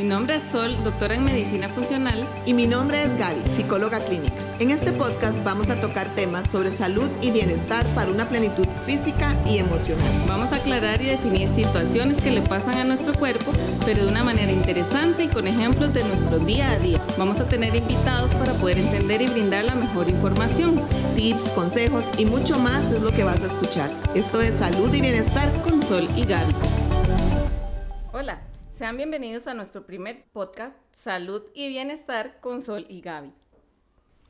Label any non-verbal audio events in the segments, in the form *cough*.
Mi nombre es Sol, doctora en medicina funcional. Y mi nombre es Gaby, psicóloga clínica. En este podcast vamos a tocar temas sobre salud y bienestar para una plenitud física y emocional. Vamos a aclarar y definir situaciones que le pasan a nuestro cuerpo, pero de una manera interesante y con ejemplos de nuestro día a día. Vamos a tener invitados para poder entender y brindar la mejor información. Tips, consejos y mucho más es lo que vas a escuchar. Esto es Salud y Bienestar con Sol y Gaby. Sean bienvenidos a nuestro primer podcast Salud y Bienestar con Sol y Gaby.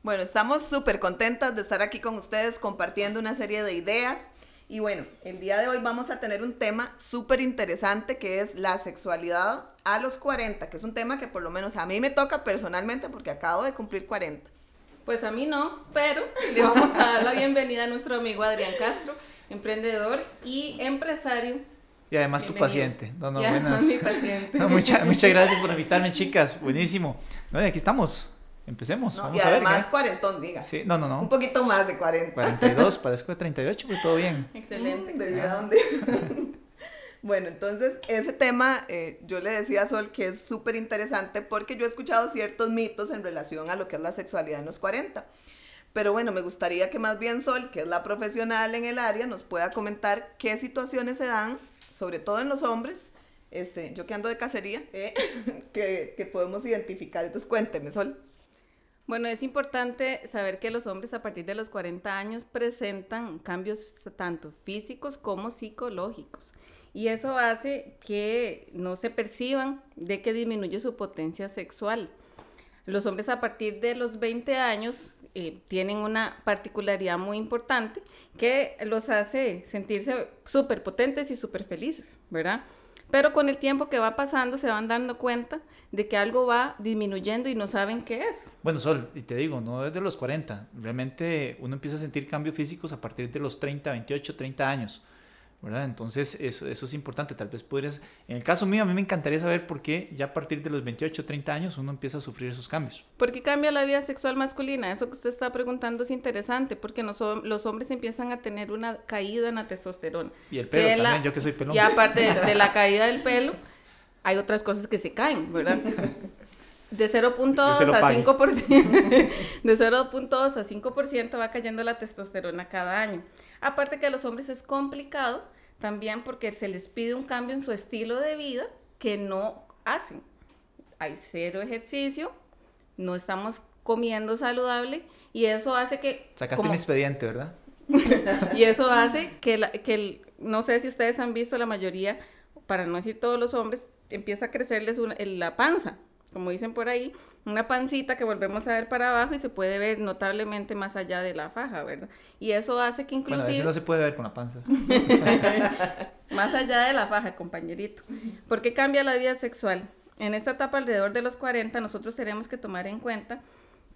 Bueno, estamos súper contentas de estar aquí con ustedes compartiendo una serie de ideas. Y bueno, el día de hoy vamos a tener un tema súper interesante que es la sexualidad a los 40, que es un tema que por lo menos a mí me toca personalmente porque acabo de cumplir 40. Pues a mí no, pero le vamos a dar la bienvenida a nuestro amigo Adrián Castro, emprendedor y empresario y además tu paciente. No, no, buenas. *laughs* Mi paciente. muchas gracias por invitarme, chicas. Buenísimo. No, y aquí estamos. Empecemos. y además cuarentón, diga. Sí, no, no, no. Un poquito más de 40. 42, *laughs* parezco de 38, pero todo bien. Excelente. Mm, *laughs* bueno, entonces ese tema eh, yo le decía a Sol que es súper interesante porque yo he escuchado ciertos mitos en relación a lo que es la sexualidad en los 40. Pero bueno, me gustaría que más bien Sol, que es la profesional en el área, nos pueda comentar qué situaciones se dan sobre todo en los hombres, este, yo que ando de cacería, eh, *laughs* que, que podemos identificar. Entonces cuénteme, Sol. Bueno, es importante saber que los hombres a partir de los 40 años presentan cambios tanto físicos como psicológicos. Y eso hace que no se perciban de que disminuye su potencia sexual. Los hombres a partir de los 20 años eh, tienen una particularidad muy importante que los hace sentirse súper potentes y súper felices, ¿verdad? Pero con el tiempo que va pasando se van dando cuenta de que algo va disminuyendo y no saben qué es. Bueno, Sol, y te digo, no desde los 40, realmente uno empieza a sentir cambios físicos a partir de los 30, 28, 30 años. ¿Verdad? Entonces, eso, eso es importante. Tal vez podrías, en el caso mío, a mí me encantaría saber por qué ya a partir de los 28, 30 años uno empieza a sufrir esos cambios. ¿Por qué cambia la vida sexual masculina? Eso que usted está preguntando es interesante, porque los hombres empiezan a tener una caída en la testosterona. Y el pelo también, yo que soy pelón. Y aparte *laughs* de, la caída del pelo, hay otras cosas que se caen, ¿verdad? De 0.2 *laughs* a 5%, *laughs* de 0.2 a 5% va cayendo la testosterona cada año. Aparte que a los hombres es complicado también porque se les pide un cambio en su estilo de vida que no hacen. Hay cero ejercicio, no estamos comiendo saludable y eso hace que... Sacaste mi expediente, ¿verdad? *laughs* y eso hace que, la, que no sé si ustedes han visto la mayoría, para no decir todos los hombres, empieza a crecerles la panza como dicen por ahí, una pancita que volvemos a ver para abajo y se puede ver notablemente más allá de la faja, ¿verdad? Y eso hace que inclusive... Bueno, eso no se puede ver con la panza. *laughs* más allá de la faja, compañerito. ¿Por qué cambia la vida sexual? En esta etapa alrededor de los 40 nosotros tenemos que tomar en cuenta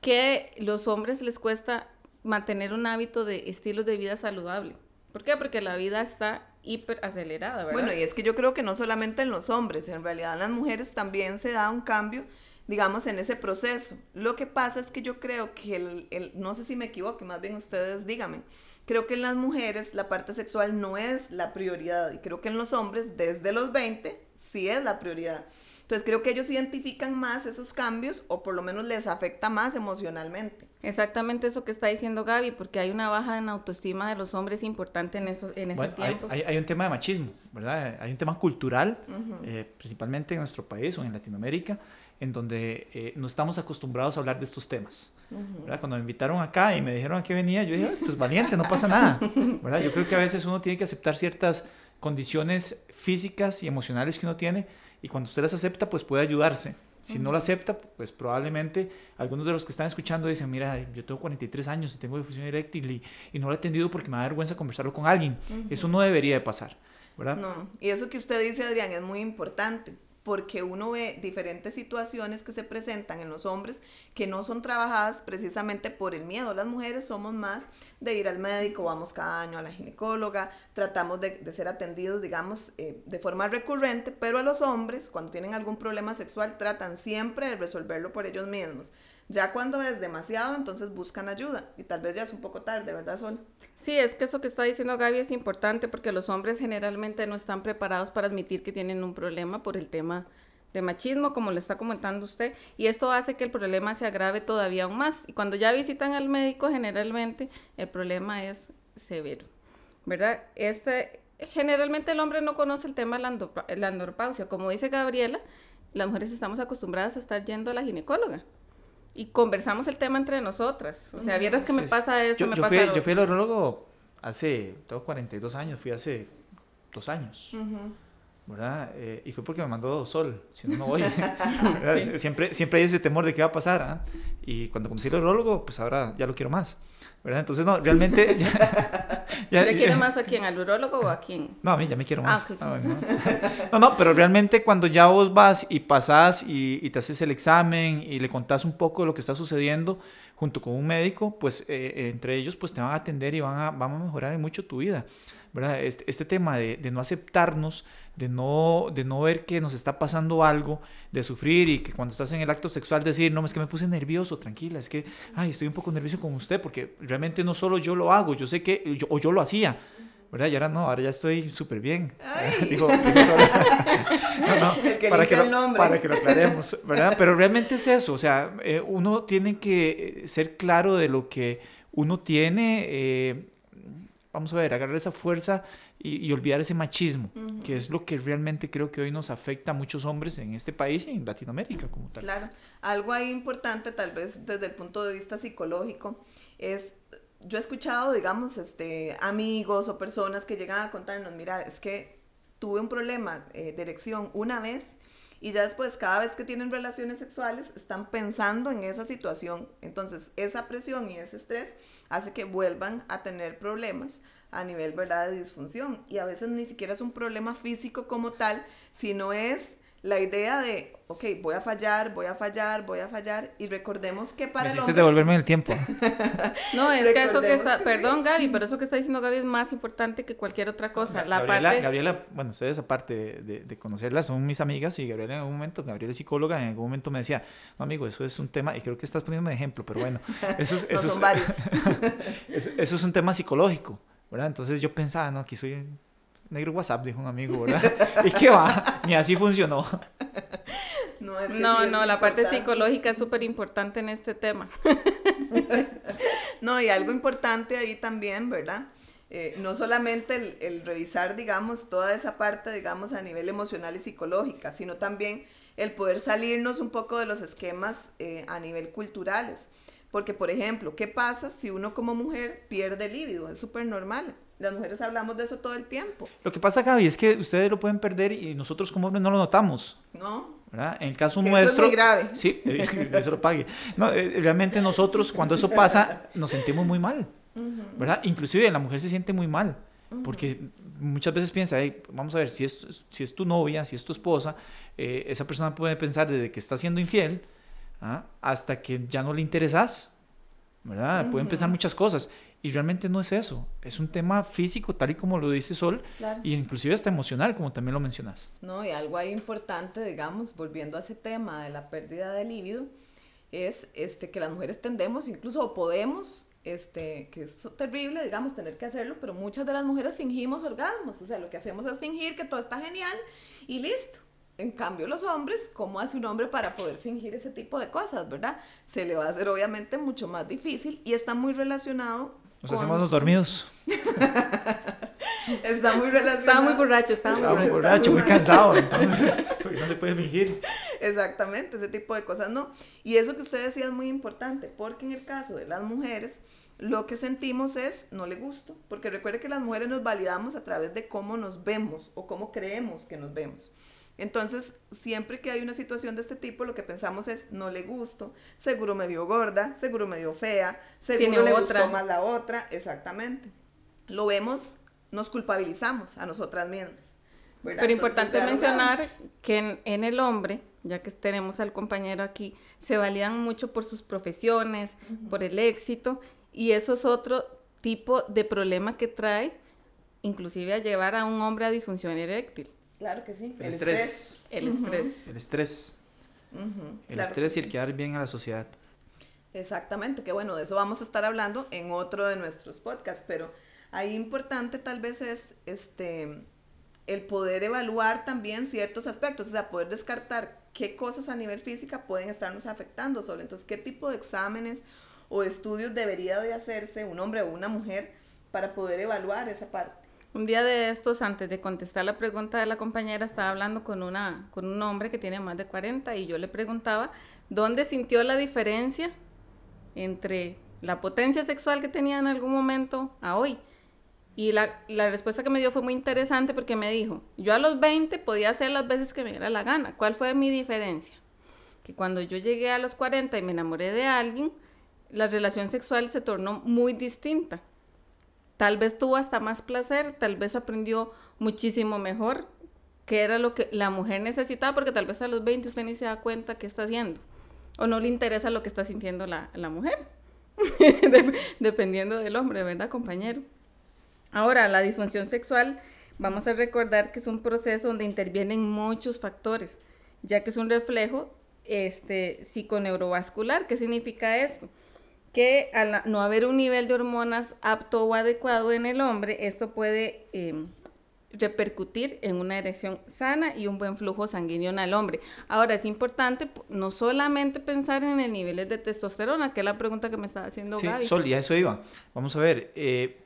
que los hombres les cuesta mantener un hábito de estilo de vida saludable. ¿Por qué? Porque la vida está hiper acelerada, ¿verdad? Bueno, y es que yo creo que no solamente en los hombres, en realidad en las mujeres también se da un cambio, digamos, en ese proceso. Lo que pasa es que yo creo que, el, no sé si me equivoco, más bien ustedes díganme, creo que en las mujeres la parte sexual no es la prioridad y creo que en los hombres desde los 20 sí es la prioridad. Entonces creo que ellos identifican más esos cambios o por lo menos les afecta más emocionalmente. Exactamente eso que está diciendo Gaby, porque hay una baja en autoestima de los hombres importante en, eso, en ese tiempo. Hay, hay, un tema de machismo, ¿verdad? Hay un tema cultural, eh, principalmente en nuestro país o en Latinoamérica, en donde eh, no estamos acostumbrados a hablar de estos temas. ¿verdad? Cuando me invitaron acá y me dijeron a qué venía, yo dije, pues valiente, no pasa nada. ¿verdad? Yo creo que a veces uno tiene que aceptar ciertas condiciones físicas y emocionales que uno tiene y cuando usted las acepta, pues puede ayudarse. Si no lo acepta, pues probablemente algunos de los que están escuchando dicen, mira, yo tengo 43 años y tengo difusión eréctil y, no lo he atendido porque me da vergüenza conversarlo con alguien. Eso no debería de pasar, ¿verdad? No, y eso que usted dice, Adrián, es muy importante porque uno ve diferentes situaciones que se presentan en los hombres que no son trabajadas precisamente por el miedo. Las mujeres somos más de ir al médico, vamos cada año a la ginecóloga, tratamos de, ser atendidos, digamos, eh, de forma recurrente, pero a los hombres, cuando tienen algún problema sexual, tratan siempre de resolverlo por ellos mismos. Ya cuando es demasiado, entonces buscan ayuda y tal vez ya es un poco tarde, ¿verdad, Sol? Sí, es que eso que está diciendo Gaby es importante porque los hombres generalmente no están preparados para admitir que tienen un problema por el tema de machismo, como le está comentando usted, y esto hace que el problema se agrave todavía aún más. Y cuando ya visitan al médico, generalmente el problema es severo, ¿verdad? Este, generalmente el hombre no conoce el tema de la andropausia. Como dice Gabriela, las mujeres estamos acostumbradas a estar yendo a la ginecóloga y conversamos el tema entre nosotras. O sea, vieras que me pasa esto, yo, me yo pasa fui, lo Yo fui al urologo hace, tengo 42 años, fui hace dos años. ¿verdad? Eh, y fue porque me mandó Sol, si no, no voy. *laughs* *laughs* sí. siempre, siempre hay ese temor de qué va a pasar. ¿ah? Y cuando conocí al urologo, pues ahora ya lo quiero más. ¿verdad? Entonces, no, realmente... Ya, *laughs* ya, ¿Le quiere más a quién? ¿Al urólogo o a quién? No, a mí ya me quiero más. Ah, okay. no, no. no, no, pero realmente cuando ya vos vas y pasás y, y, te haces el examen y le contás un poco de lo que está sucediendo junto con un médico, pues eh, entre ellos pues te van a atender y van a, van a mejorar en mucho tu vida. ¿Verdad? Este, este tema de, de, no aceptarnos, de no, de no ver que nos está pasando algo, de sufrir y que cuando estás en el acto sexual decir, no, es que me puse nervioso, tranquila, es que, ay, estoy un poco nervioso con usted, porque realmente no solo yo lo hago, yo sé que, yo, o yo lo hacía, ¿verdad? Y ahora no, ahora ya estoy súper bien. *laughs* Digo, *laughs* no, no, que para, que lo, para que lo aclaremos, ¿verdad? Pero realmente es eso, o sea, eh, uno tiene que ser claro de lo que uno tiene, eh, vamos a ver, agarrar esa fuerza y, y olvidar ese machismo, uh -huh. que es lo que realmente creo que hoy nos afecta a muchos hombres en este país y en Latinoamérica como tal. Claro, algo ahí importante tal vez desde el punto de vista psicológico es yo he escuchado, digamos, este, amigos o personas que llegan a contarnos, mira, es que tuve un problema eh, de erección una vez y ya después, cada vez que tienen relaciones sexuales, están pensando en esa situación. Entonces, esa presión y ese estrés hace que vuelvan a tener problemas a nivel, ¿verdad?, de disfunción. Y a veces ni siquiera es un problema físico como tal, sino es la idea de, ok, voy a fallar, voy a fallar, voy a fallar, y recordemos que para Me el hiciste hombre... devolverme el tiempo. *laughs* no, es que eso que está, perdón Gaby, pero eso que está diciendo Gaby es más importante que cualquier otra cosa. La Gabriela, parte... Gabriela, bueno, ustedes aparte de, de, de, conocerlas, son mis amigas, y Gabriela en algún momento, Gabriela es psicóloga, en algún momento me decía, no amigo, eso es un tema, y creo que estás poniendo un ejemplo, pero bueno, *laughs* eso, es, no, eso, son varios. *laughs* eso, eso es un tema psicológico, ¿verdad? Entonces yo pensaba, no, aquí soy negro WhatsApp, dijo un amigo, ¿verdad? *laughs* ¿Y qué va? Ni así funcionó. No, es que no, sí es no la parte psicológica es súper importante en este tema. *laughs* no, y algo importante ahí también, ¿verdad? Eh, no solamente el, el, revisar, digamos, toda esa parte, digamos, a nivel emocional y psicológica, sino también el poder salirnos un poco de los esquemas eh, a nivel culturales. Porque, por ejemplo, ¿qué pasa si uno como mujer pierde líbido? Es súper normal. Las mujeres hablamos de eso todo el tiempo. Lo que pasa, Gaby, es que ustedes lo pueden perder y nosotros como hombres no lo notamos. No. ¿verdad? En el caso que nuestro... Eso es muy grave. Sí, eh, *laughs* eso lo pague. No, eh, realmente nosotros cuando eso pasa nos sentimos muy mal. ¿verdad? Inclusive la mujer se siente muy mal, porque muchas veces piensa, hey, vamos a ver, si es, si es tu novia, si es tu esposa, eh, esa persona puede pensar desde que está siendo infiel ¿ah? hasta que ya no le interesas, ¿verdad? Uh -huh. Pueden pensar muchas cosas. Y realmente no es eso, es un tema físico, tal y como lo dice Sol, claro. y inclusive hasta emocional, como también lo mencionas. No, y algo ahí importante, digamos, volviendo a ese tema de la pérdida de líbido, es este, que las mujeres tendemos, incluso podemos, este, que es terrible, digamos, tener que hacerlo, pero muchas de las mujeres fingimos orgasmos, o sea, lo que hacemos es fingir que todo está genial y listo. En cambio, los hombres, ¿cómo hace un hombre para poder fingir ese tipo de cosas, verdad? Se le va a hacer obviamente mucho más difícil y está muy relacionado nos hacemos los dormidos. *laughs* Está muy relacionado. Estaba muy borracho, estaba, estaba muy borracho. muy cansado, entonces, *laughs* porque no se puede fingir. Exactamente, ese tipo de cosas no. Y eso que usted decía es muy importante, porque en el caso de las mujeres, lo que sentimos es no le gusto, porque recuerde que las mujeres nos validamos a través de cómo nos vemos o cómo creemos que nos vemos. Entonces, siempre que hay una situación de este tipo, lo que pensamos es, no le gusto, seguro me dio gorda, seguro me dio fea, seguro Tiene le otra. gustó más la otra, exactamente. Lo vemos, nos culpabilizamos a nosotras mismas. ¿verdad? Pero importante Entonces, mencionar que en, en, el hombre, ya que tenemos al compañero aquí, se valían mucho por sus profesiones, uh -huh. por el éxito, y eso es otro tipo de problema que trae, inclusive a llevar a un hombre a disfunción eréctil. Claro que sí. El, el estrés. estrés. El estrés. El estrés. Uh -huh. El claro estrés y el quedar bien a la sociedad. Exactamente, que bueno, de eso vamos a estar hablando en otro de nuestros podcasts, pero ahí importante tal vez es este el poder evaluar también ciertos aspectos, o sea, poder descartar qué cosas a nivel física pueden estarnos afectando solo. Entonces, qué tipo de exámenes o estudios debería de hacerse un hombre o una mujer para poder evaluar esa parte. Un día de estos, antes de contestar la pregunta de la compañera, estaba hablando con, una, con un hombre que tiene más de 40 y yo le preguntaba dónde sintió la diferencia entre la potencia sexual que tenía en algún momento a hoy. Y la, la, respuesta que me dio fue muy interesante porque me dijo, yo a los 20 podía hacer las veces que me diera la gana. ¿Cuál fue mi diferencia? Que cuando yo llegué a los 40 y me enamoré de alguien, la relación sexual se tornó muy distinta. Tal vez tuvo hasta más placer, tal vez aprendió muchísimo mejor qué era lo que la mujer necesitaba, porque tal vez a los 20 usted ni se da cuenta qué está haciendo, o no le interesa lo que está sintiendo la, la mujer, *laughs* dependiendo del hombre, ¿verdad, compañero? Ahora, la disfunción sexual, vamos a recordar que es un proceso donde intervienen muchos factores, ya que es un reflejo este, psiconeurovascular. ¿Qué significa esto? Que al no haber un nivel de hormonas apto o adecuado en el hombre, esto puede em, repercutir en una erección sana y un buen flujo sanguíneo en el hombre. Ahora, es importante no solamente pensar en el nivel de testosterona, que es la pregunta que me estaba haciendo sí, Gaby. Sol, y a eso iba. Vamos a ver, eh,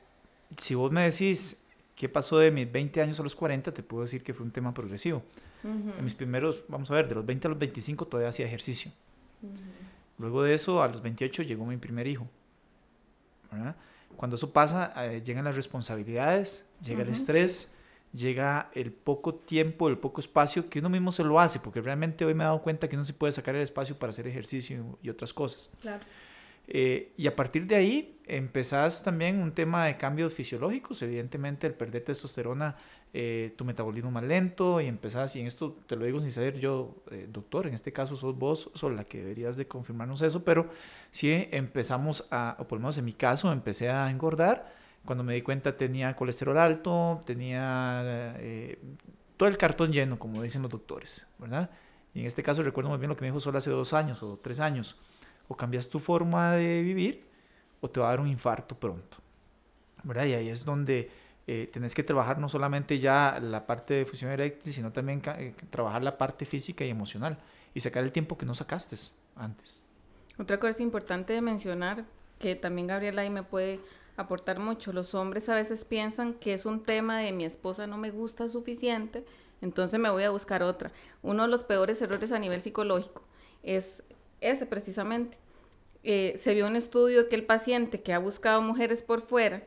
si vos me decís qué pasó de mis 20 años a los 40, te puedo decir que fue un tema progresivo. En mis primeros, vamos a ver, de los 20 a los 25 todavía hacía ejercicio. Luego de eso, a los 28 llegó mi primer hijo. Cuando eso pasa, eh, llegan las responsabilidades, llega el estrés, llega el poco tiempo, el poco espacio que uno mismo se lo hace, porque realmente hoy me he dado cuenta que uno se puede sacar el espacio para hacer ejercicio y otras cosas. Claro. Eh, y a partir de ahí empezás también un tema de cambios fisiológicos, evidentemente el perder testosterona, eh, tu metabolismo más lento y empezás, y en esto te lo digo sin ser yo eh, doctor, en este caso sos vos, sos la que deberías de confirmarnos eso, pero si empezamos a, o por lo menos en mi caso, empecé a engordar, cuando me di cuenta tenía colesterol alto, tenía todo el cartón lleno, como dicen los doctores, ¿verdad? Y en este caso recuerdo muy bien lo que me dijo solo hace dos años o tres años o cambias tu forma de vivir o te va a dar un infarto pronto. ¿verdad? Y ahí es donde eh, tenés que trabajar no solamente ya la parte de fusión eréctil, sino también eh, trabajar la parte física y emocional y sacar el tiempo que no sacaste antes. Otra cosa importante de mencionar, que también Gabriela ahí me puede aportar mucho, los hombres a veces piensan que es un tema de mi esposa no me gusta suficiente, entonces me voy a buscar otra. Uno de los peores errores a nivel psicológico es ese precisamente. Eh, se vio un estudio que el paciente que ha buscado mujeres por fuera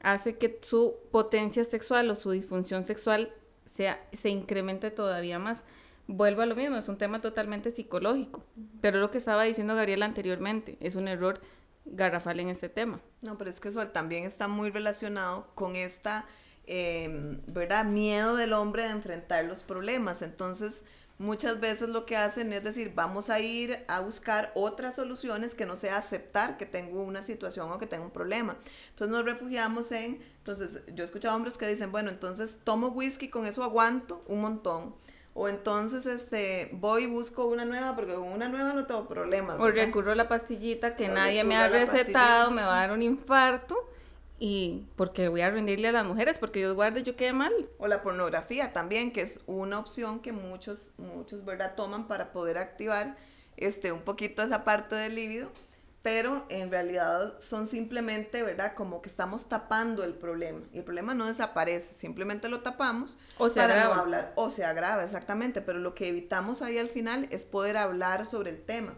hace que su potencia sexual o su disfunción sexual sea, se incremente todavía más. Vuelvo a lo mismo, es un tema totalmente psicológico, pero lo que estaba diciendo Gabriela anteriormente, es un error garrafal en este tema. No, pero es que eso también está muy relacionado con esta, em, ¿verdad? Miedo del hombre de enfrentar los problemas. Entonces, muchas veces lo que hacen es decir, vamos a ir a buscar otras soluciones que no sea aceptar que tengo una situación o que tengo un problema. Entonces nos refugiamos en, entonces yo he escuchado hombres que dicen, bueno, entonces tomo whisky, con eso aguanto un montón. O entonces este, voy y busco una nueva porque con una nueva no tengo problemas. O recurro a la pastillita que nadie me ha recetado, me va a dar un infarto y porque voy a rendirle a las mujeres, porque Dios guarde, yo quede mal. O la pornografía también, que es una opción que muchos, muchos, ¿verdad?, toman para poder activar este, un poquito esa parte del líbido, pero en realidad son simplemente, ¿verdad?, como que estamos tapando el problema. Y el problema no desaparece, simplemente lo tapamos o se para agrava. no hablar. O se agrava, exactamente, pero lo que evitamos ahí al final es poder hablar sobre el tema.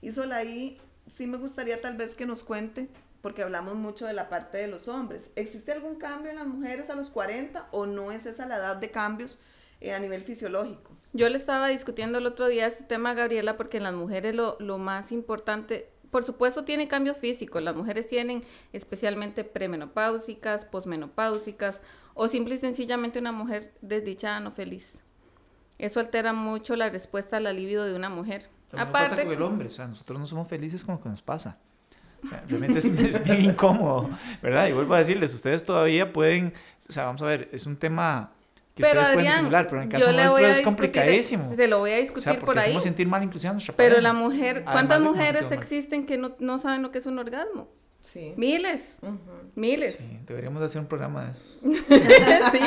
Y solo ahí sí me gustaría tal vez que nos cuente porque hablamos mucho de la parte de los hombres. ¿Existe algún cambio en las mujeres a los 40 o no es esa la edad de cambios eh, a nivel fisiológico? Yo le estaba discutiendo el otro día este tema, Gabriela, porque en las mujeres lo, lo más importante, por supuesto, tiene cambios físicos. Las mujeres tienen especialmente premenopáusicas, posmenopáusicas o simple y sencillamente una mujer desdichada, no feliz. Eso altera mucho la respuesta al libido de una mujer. Pero Aparte, no pasa con el hombre, o sea, nosotros no somos felices con lo que nos pasa. Realmente es, es, bien incómodo, ¿verdad? Y vuelvo a decirles, ustedes todavía pueden, o sea, vamos a ver, es un tema que pero ustedes Adrián, pueden disimular, pero en el caso nuestro es complicadísimo. Se lo voy a discutir o sea, por ahí. hacemos sentir mal inclusive a nuestra Pero pareja. la mujer, ¿cuántas mujeres existen que no, no saben lo que es un orgasmo? Sí. Miles, miles. Sí, deberíamos hacer un programa de eso. *laughs* sí,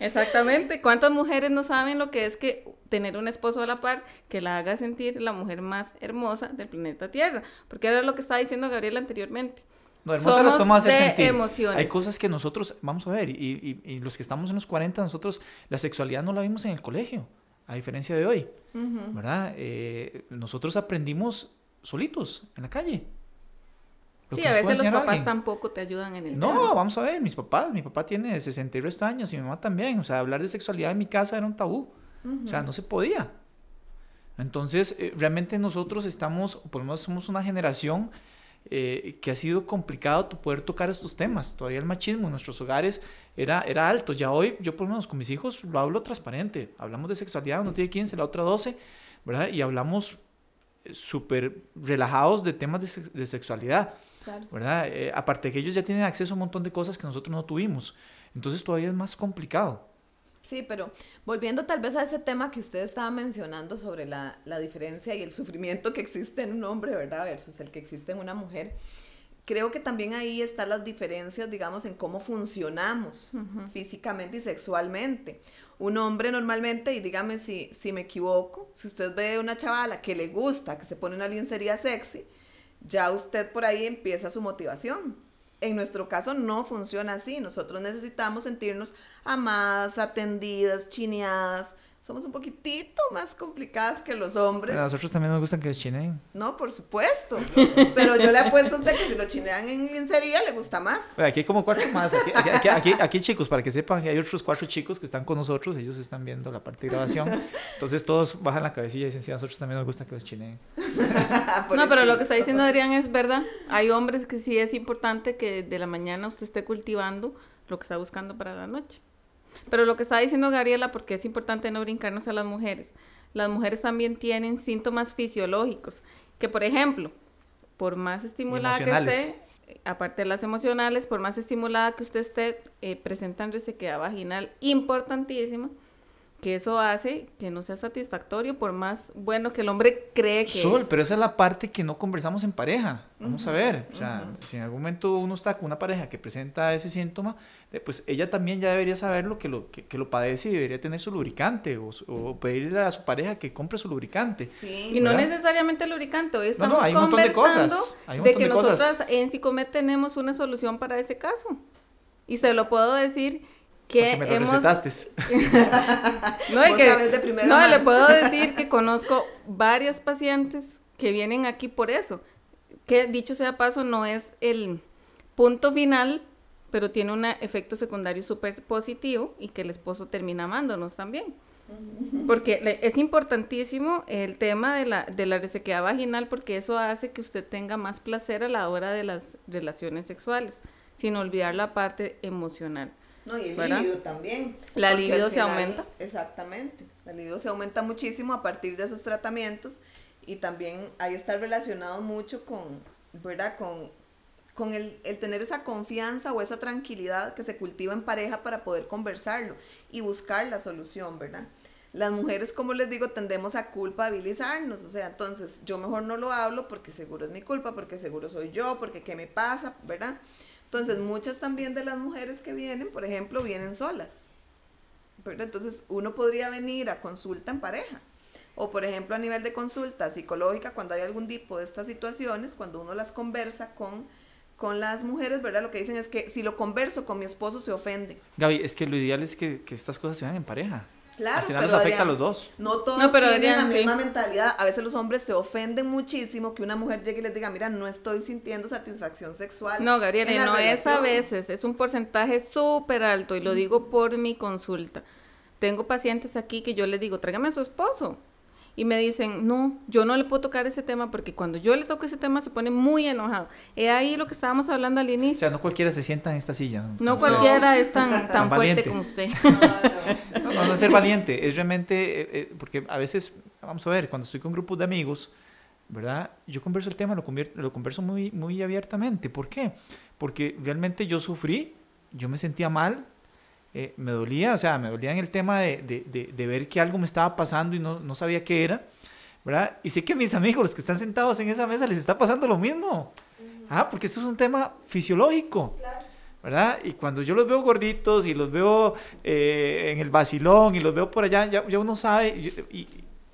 exactamente. ¿Cuántas mujeres no saben lo que es que tener un esposo a la par que la haga sentir la mujer más hermosa del planeta Tierra? Porque era lo que estaba diciendo Gabriela anteriormente. No, hermosa las Somos hacer de sentir. emociones. Hay cosas que nosotros, vamos a ver, y, y- y los que estamos en los 40, nosotros la sexualidad no la vimos en el colegio, a diferencia de hoy, ¿verdad? Eh, nosotros aprendimos solitos, en la calle. Lo Sí, a veces los papás tampoco te ayudan en el tema. No, vamos a ver, mis papás, mi papá tiene 60 y resto años y mi mamá también, o sea, hablar de sexualidad en mi casa era un tabú, o sea, no se podía. Entonces, eh, realmente nosotros estamos, por lo menos somos una generación eh, que ha sido complicado tu poder tocar estos temas. Todavía el machismo en nuestros hogares era, era alto. Ya hoy, yo por lo menos con mis hijos lo hablo transparente. Hablamos de sexualidad, uno tiene 15, la otra 12, ¿verdad? Y hablamos eh, súper relajados de temas de, de sexualidad. Claro. ¿verdad? Eh, aparte de que ellos ya tienen acceso a un montón de cosas que nosotros no tuvimos. Entonces todavía es más complicado. Sí, pero volviendo tal vez a ese tema que usted estaba mencionando sobre la, la diferencia y el sufrimiento que existe en un hombre, ¿verdad? Versus el que existe en una mujer. Creo que también ahí están las diferencias, digamos, en cómo funcionamos físicamente y sexualmente. Un hombre normalmente, y dígame si, si me equivoco, si usted ve una chavala que le gusta, que se pone una lencería sexy, ya usted por ahí empieza su motivación. En nuestro caso no funciona así. Nosotros necesitamos sentirnos amadas, atendidas, chineadas. Somos un poquitito más complicadas que los hombres. A nosotros también nos gustan que chineen. No, por supuesto. Pero yo le apuesto a usted que si lo chinean en lencería le gusta más. Bueno, Aquí hay como cuatro más. Aquí, aquí, aquí, aquí- aquí, chicos, para que sepan, que hay otros cuatro chicos que están con nosotros. Ellos están viendo la parte de grabación. Entonces todos bajan la cabecilla y dicen, sí, a nosotros también nos gusta que los chineen. *laughs* No, pero lo que está diciendo Adrián es verdad. Hay hombres que sí es importante que de la mañana usted esté cultivando lo que está buscando para la noche. Pero lo que está diciendo Gabriela, porque es importante no brincarnos a las mujeres, las mujeres también tienen síntomas fisiológicos, que por ejemplo, por más estimulada que esté, aparte de las emocionales, por más estimulada que usted esté, eh, presentan resequedad vaginal importantísima, que eso hace que no sea satisfactorio por más bueno que el hombre cree que Sol, es. pero esa es la parte que no conversamos en pareja. Vamos a ver. O sea, si en algún momento uno está con una pareja que presenta ese síntoma, eh, pues ella también ya debería saber lo que lo, que, que lo padece y debería tener su lubricante o, su- o pedirle a su pareja que compre su lubricante. Sí. Y no necesariamente lubricante, hoy No, estamos no, hay un montón de conversando cosas, hay un de montón que de cosas. nosotras en Psicomed tenemos una solución para ese caso. Y se lo puedo decir que me lo hemos... recetaste. *laughs* No, y que- de no, le puedo *laughs* decir que conozco varios pacientes que vienen aquí por eso. Que dicho sea paso, no es el punto final, pero tiene un efecto secundario súper positivo y que el esposo termina amándonos también. Porque es importantísimo el tema de la, de la resequedad vaginal porque eso hace que usted tenga más placer a la hora de las relaciones sexuales, sin olvidar la parte emocional. No, y el ¿verdad? libido también. La libido se aumenta. Exactamente. La libido se aumenta muchísimo a partir de esos tratamientos y también ahí está relacionado mucho con, ¿verdad? Con, con el, el tener esa confianza o esa tranquilidad que se cultiva en pareja para poder conversarlo y buscar la solución, ¿verdad? Las mujeres, como les digo, tendemos a culpabilizarnos, o sea, entonces yo mejor no lo hablo porque seguro es mi culpa, porque seguro soy yo, porque qué me pasa, ¿verdad? Entonces, muchas también de las mujeres que vienen, por ejemplo, vienen solas. Entonces, uno podría venir a consulta en pareja. O, por ejemplo, a nivel de consulta psicológica, cuando hay algún tipo de estas situaciones, cuando uno las conversa con, con las mujeres, ¿verdad? Lo que dicen es que si lo converso con mi esposo se ofende. Gaby, es que lo ideal es que, que estas cosas se hagan en pareja. Claro, Al final pero nos afecta a los dos. No todos No, pero tienen Adrián, la sí. misma mentalidad. A veces los hombres se ofenden muchísimo que una mujer llegue y les diga, mira, no estoy sintiendo satisfacción sexual. No, Gabriela, no es a relación". veces, es un porcentaje súper alto y lo digo por mi consulta. Tengo pacientes aquí que yo les digo, tráigame a su esposo. Y me dicen, no, yo no le puedo tocar ese tema porque cuando yo le toco ese tema se pone muy enojado. Es ahí lo que estábamos hablando al O inicio. sea, no cualquiera se sienta en esta silla. no usted. cualquiera es tan, tan Tan fuerte como usted. *laughs* No, no, no ser valiente, es realmente, eh, eh, porque a veces, vamos a ver, cuando estoy con grupos de amigos, ¿verdad? Yo converso el tema, lo, lo converso muy, muy abiertamente. ¿Por qué? Porque realmente yo sufrí, yo me sentía mal, eh, me dolía, o sea, me dolía en el tema de, de- de- de ver que algo me estaba pasando y no, no sabía qué era, ¿verdad? Y sé que a mis amigos, los que están sentados en esa mesa, les está pasando lo mismo. Ah, porque esto es un tema fisiológico. ¿verdad? Y cuando yo los veo gorditos y los veo eh, en el vacilón y los veo por allá, ya, ya uno sabe y,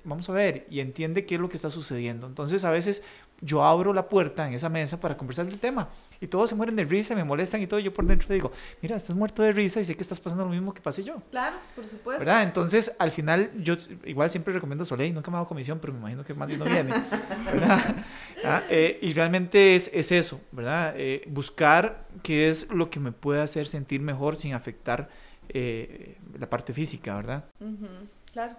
vamos a ver y entiende qué es lo que está sucediendo. Entonces a veces yo abro la puerta en esa mesa para conversar del tema y todos se mueren de risa, me molestan y todo. Yo por dentro digo, mira, estás muerto de risa y sé que estás pasando lo mismo que pasé yo. Claro, por supuesto. ¿Verdad? Entonces, al final, yo igual siempre recomiendo Soleil, nunca me hago comisión, pero me imagino que más no viene. *laughs* ¿verdad? Ah, eh, y realmente es, es eso, ¿verdad? Eh, buscar qué es lo que me puede hacer sentir mejor sin afectar eh, la parte física, ¿verdad? claro.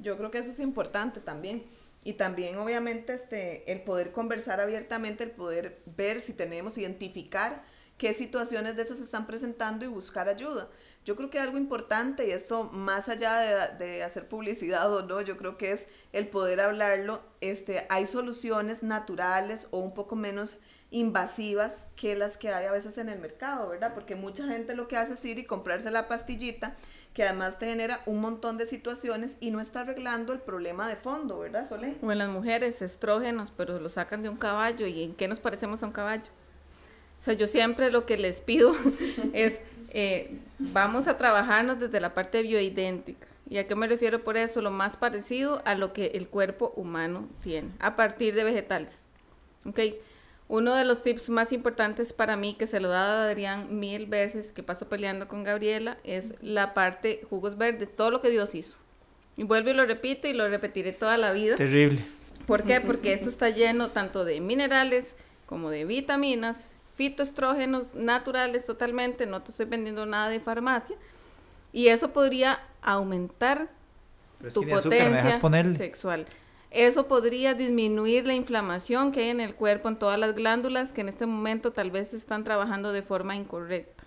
Yo creo que eso es importante también. Y también, obviamente, este, el poder conversar abiertamente, el poder ver si tenemos, identificar qué situaciones de esas se están presentando y buscar ayuda. Yo creo que algo importante, y esto más allá de, de, hacer publicidad o no, yo creo que es el poder hablarlo, este, hay soluciones naturales o un poco menos invasivas que las que hay a veces en el mercado, ¿verdad? Porque mucha gente lo que hace es ir y comprarse la pastillita que además te genera un montón de situaciones y no está arreglando el problema de fondo, ¿verdad, Sole? O en las mujeres, estrógenos, pero lo sacan de un caballo y ¿en qué nos parecemos a un caballo? O sea, yo siempre lo que les pido *laughs* es, eh, vamos a trabajarnos desde la parte bioidéntica. ¿Y a qué me refiero por eso? Lo más parecido a lo que el cuerpo humano tiene, a partir de vegetales. ¿Ok? Uno de los tips más importantes para mí, que se lo he dado a Adrián mil veces, que paso peleando con Gabriela, es la parte jugos verdes, todo lo que Dios hizo. Y vuelvo y lo repito y lo repetiré toda la vida. Terrible. ¿Por qué? *laughs* Porque esto está lleno tanto de minerales como de vitaminas, fitoestrógenos naturales totalmente, no te estoy vendiendo nada de farmacia. Y eso podría aumentar tu potencia sexual. Eso podría disminuir la inflamación que hay en el cuerpo, en todas las glándulas que en este momento tal vez están trabajando de forma incorrecta.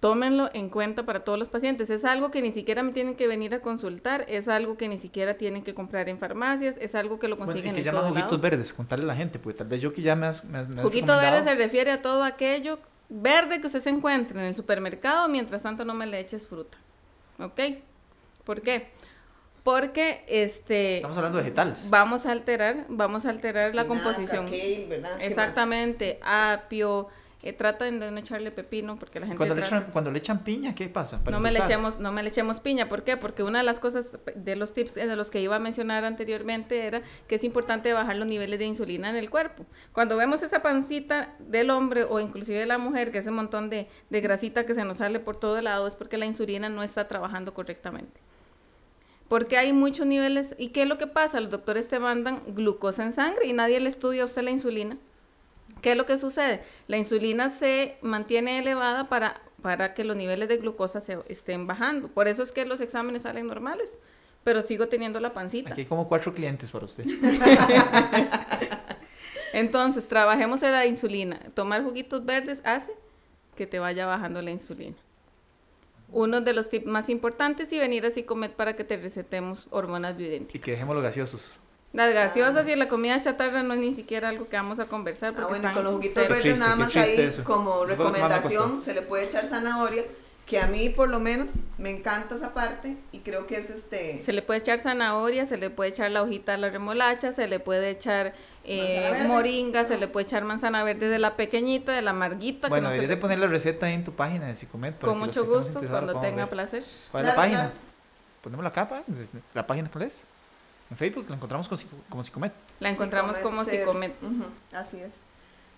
Tómenlo en cuenta para todos los pacientes. Es algo que ni siquiera me tienen que venir a consultar, es algo que ni siquiera tienen que comprar en farmacias, es algo que lo consiguen bueno, y que llaman juguitos verdes, contarle a la gente, porque tal vez yo que ya me has, me Juguito verde se refiere a todo aquello verde que usted se encuentre en el supermercado, mientras tanto no me le eches fruta. ¿Ok? ¿Por qué? Porque este estamos hablando de vegetales. vamos a alterar vamos a alterar la composición. exactamente apio eh, trata de no echarle pepino porque la gente cuando, le echan, cuando le echan piña qué pasa no me le echemos no me le echemos piña ¿por qué? porque una de las cosas de los tips de los que iba a mencionar anteriormente era que es importante bajar los niveles de insulina en el cuerpo. Cuando vemos esa pancita del hombre o inclusive de la mujer que ese montón de, de grasita que se nos sale por todo lado es porque la insulina no está trabajando correctamente porque hay muchos niveles. ¿Y qué es lo que pasa? Los doctores te mandan glucosa en sangre y nadie le estudia a usted la insulina. ¿Qué es lo que sucede? La insulina se mantiene elevada para, para que los niveles de glucosa se estén bajando. Por eso es que los exámenes salen normales, pero sigo teniendo la pancita. Aquí hay como cuatro clientes para usted. *laughs* Entonces, trabajemos en la insulina. Tomar juguitos verdes hace que te vaya bajando la insulina uno de los tips más importantes y venir así comer para que te recetemos hormonas bioidénticas. Y que dejemos los gaseosos. Las gaseosas y la comida chatarra no es ni siquiera algo que vamos a conversar. ah, bueno, con los juguitos verdes nada más ahí como recomendación se le puede echar zanahoria, que a mí por lo menos me encanta esa parte y creo que es este... Se le puede echar zanahoria, se le puede echar la hojita de la remolacha, se le puede echar eh, moringa, se le puede echar manzana verde de la pequeñita, de la amarguita. Bueno, deberías de poner la receta ahí en tu página de Psicomet. Con mucho gusto, cuando tenga placer. ¿Cuál es la página? Ponemos la capa, ¿la página cuál es? En Facebook la encontramos como, Psicomet. La encontramos como Psicomet. así es.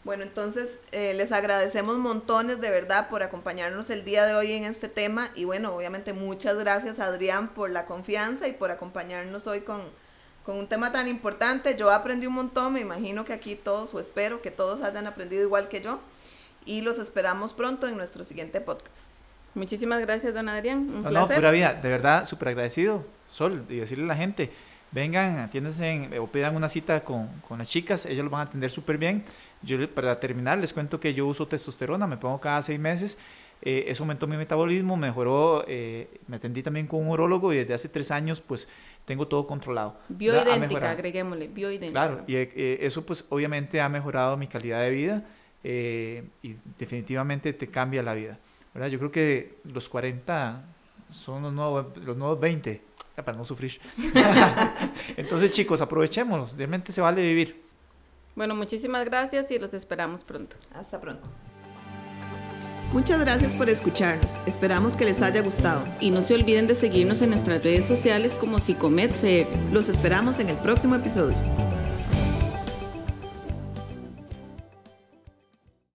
Bueno, entonces eh, les agradecemos montones de verdad por acompañarnos el día de hoy en este tema y bueno, obviamente muchas gracias Adrián por la confianza y por acompañarnos hoy con, con un tema tan importante. Yo aprendí un montón, me imagino que aquí todos, o espero que todos hayan aprendido igual que yo. Y los esperamos pronto en nuestro siguiente podcast. Muchísimas gracias, don Adrián. Un no, placer. No, pura vida, de verdad, súper agradecido, Sol, y decirle a la gente, vengan, atiéndense o pidan una cita con, con las chicas, ellos los van a atender súper bien. Yo, para terminar, les cuento que yo uso testosterona, me pongo cada seis meses eh, eso aumentó mi metabolismo, mejoró, eh, me atendí también con un urólogo y desde hace tres años pues tengo todo controlado. Bioidéntica, agreguémosle, bioidéntica. Claro, y eh, eso pues obviamente ha mejorado mi calidad de vida y definitivamente te cambia la vida. ¿verdad? Yo creo que los 40 son los nuevos, los nuevos 20. Para no sufrir. *laughs* Entonces, chicos, aprovechémoslos, realmente se vale vivir. Bueno, muchísimas gracias y los esperamos pronto. Hasta pronto. Muchas gracias por escucharnos. Esperamos que les haya gustado. Y no se olviden de seguirnos en nuestras redes sociales como Psicomed Los esperamos en el próximo episodio.